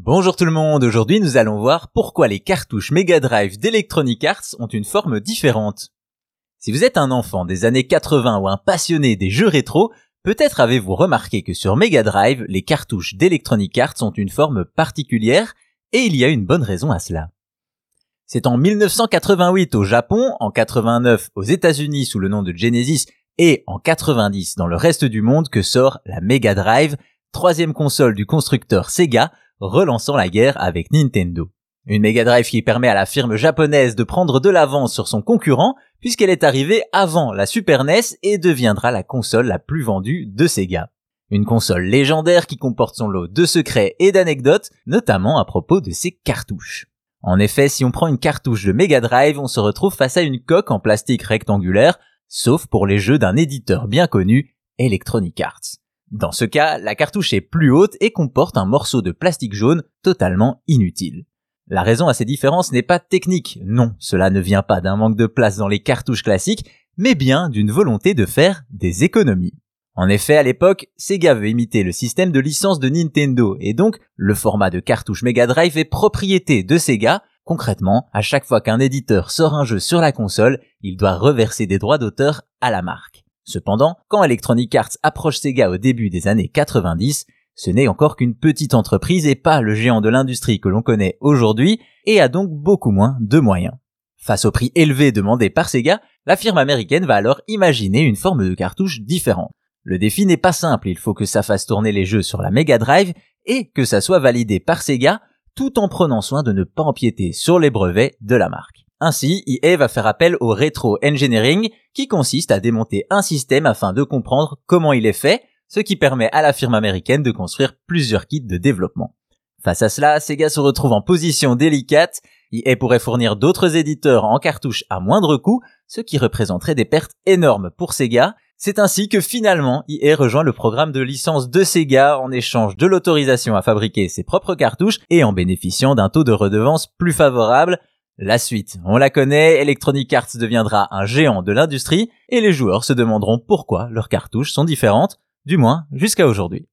Bonjour tout le monde, aujourd'hui nous allons voir pourquoi les cartouches Mega Drive d'Electronic Arts ont une forme différente. Si vous êtes un enfant des années 80 ou un passionné des jeux rétro, peut-être avez-vous remarqué que sur Mega Drive, les cartouches d'Electronic Arts ont une forme particulière, et il y a une bonne raison à cela. C'est en 1988 au Japon, en 89 aux États-Unis sous le nom de Genesis et en 90 dans le reste du monde que sort la Mega Drive, troisième console du constructeur Sega, relançant la guerre avec Nintendo. Une Mega Drive qui permet à la firme japonaise de prendre de l'avance sur son concurrent puisqu'elle est arrivée avant la Super NES et deviendra la console la plus vendue de Sega. Une console légendaire qui comporte son lot de secrets et d'anecdotes, notamment à propos de ses cartouches. En effet, si on prend une cartouche de Mega Drive, on se retrouve face à une coque en plastique rectangulaire, sauf pour les jeux d'un éditeur bien connu, Electronic Arts. Dans ce cas, la cartouche est plus haute et comporte un morceau de plastique jaune totalement inutile. La raison à ces différences n'est pas technique, non, cela ne vient pas d'un manque de place dans les cartouches classiques, mais bien d'une volonté de faire des économies. En effet, à l'époque, Sega veut imiter le système de licence de Nintendo, et donc le format de cartouche Mega Drive est propriété de Sega. Concrètement, à chaque fois qu'un éditeur sort un jeu sur la console, il doit reverser des droits d'auteur à la marque. Cependant, quand Electronic Arts approche Sega au début des années 90, ce n'est encore qu'une petite entreprise et pas le géant de l'industrie que l'on connaît aujourd'hui, et a donc beaucoup moins de moyens. Face au prix élevé demandé par Sega, la firme américaine va alors imaginer une forme de cartouche différente. Le défi n'est pas simple, il faut que ça fasse tourner les jeux sur la Mega Drive et que ça soit validé par Sega tout en prenant soin de ne pas empiéter sur les brevets de la marque. Ainsi, EA va faire appel au Retro Engineering, qui consiste à démonter un système afin de comprendre comment il est fait, ce qui permet à la firme américaine de construire plusieurs kits de développement. Face à cela, Sega se retrouve en position délicate, EA pourrait fournir d'autres éditeurs en cartouche à moindre coût, ce qui représenterait des pertes énormes pour Sega. C'est ainsi que finalement EA rejoint le programme de licence de Sega en échange de l'autorisation à fabriquer ses propres cartouches et en bénéficiant d'un taux de redevance plus favorable, la suite, on la connaît, Electronic Arts deviendra un géant de l'industrie et les joueurs se demanderont pourquoi leurs cartouches sont différentes, du moins jusqu'à aujourd'hui.